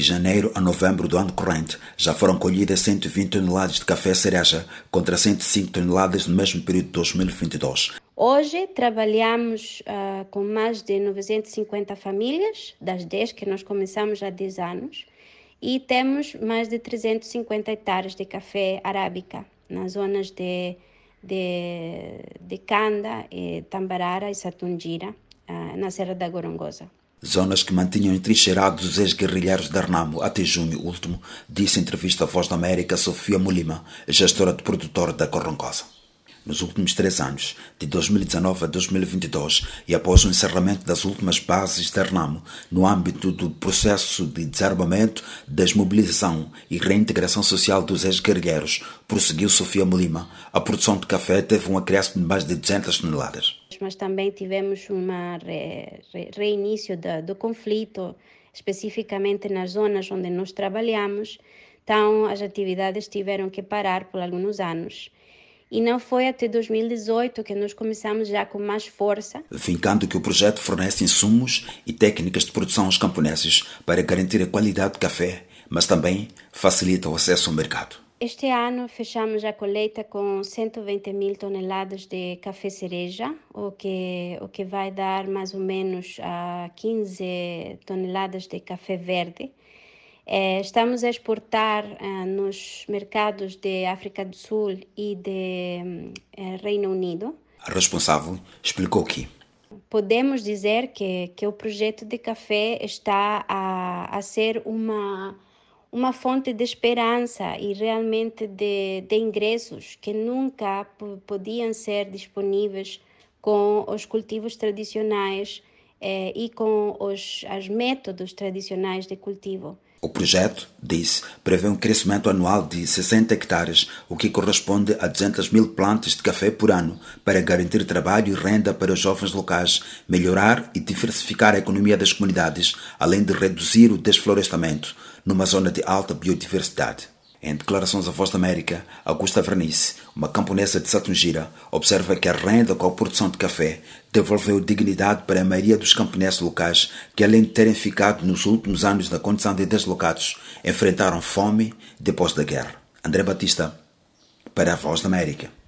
De janeiro a novembro do ano corrente, já foram colhidas 120 toneladas de café cereja contra 105 toneladas no mesmo período de 2022. Hoje trabalhamos uh, com mais de 950 famílias, das 10 que nós começamos há 10 anos, e temos mais de 350 hectares de café arábica nas zonas de, de, de Canda, e Tambarara e Satungira, uh, na Serra da Gorongosa. Zonas que mantinham entrincheirados os ex-guerrilheiros de Arnamo. Até junho último, disse em entrevista à Voz da América Sofia Molima, gestora de produtor da Gorongosa nos últimos três anos, de 2019 a 2022, e após o encerramento das últimas bases de Arnamo, no âmbito do processo de desarmamento, desmobilização e reintegração social dos ex-guerrilheiros, prosseguiu Sofia Molima, a produção de café teve um acréscimo de mais de 200 toneladas. Mas também tivemos um re, re, reinício do, do conflito, especificamente nas zonas onde nós trabalhamos, então as atividades tiveram que parar por alguns anos e não foi até 2018 que nós começamos já com mais força. Vincando que o projeto fornece insumos e técnicas de produção aos camponeses para garantir a qualidade de café, mas também facilita o acesso ao mercado. Este ano fechamos a colheita com 120 mil toneladas de café cereja, o que, o que vai dar mais ou menos a 15 toneladas de café verde. É, estamos a exportar uh, nos mercados de África do Sul e de uh, Reino Unido. A responsável explicou que podemos dizer que, que o projeto de café está a, a ser uma, uma fonte de esperança e realmente de, de ingressos que nunca podiam ser disponíveis com os cultivos tradicionais eh, e com os, os métodos tradicionais de cultivo. O projeto, disse, prevê um crescimento anual de 60 hectares, o que corresponde a 200 mil plantas de café por ano, para garantir trabalho e renda para os jovens locais, melhorar e diversificar a economia das comunidades, além de reduzir o desflorestamento, numa zona de alta biodiversidade. Em declarações à Voz da América, Augusta Vernice, uma camponesa de Satungira, observa que a renda com a produção de café devolveu dignidade para a maioria dos camponeses locais que, além de terem ficado nos últimos anos na condição de deslocados, enfrentaram fome depois da guerra. André Batista, para a Voz da América.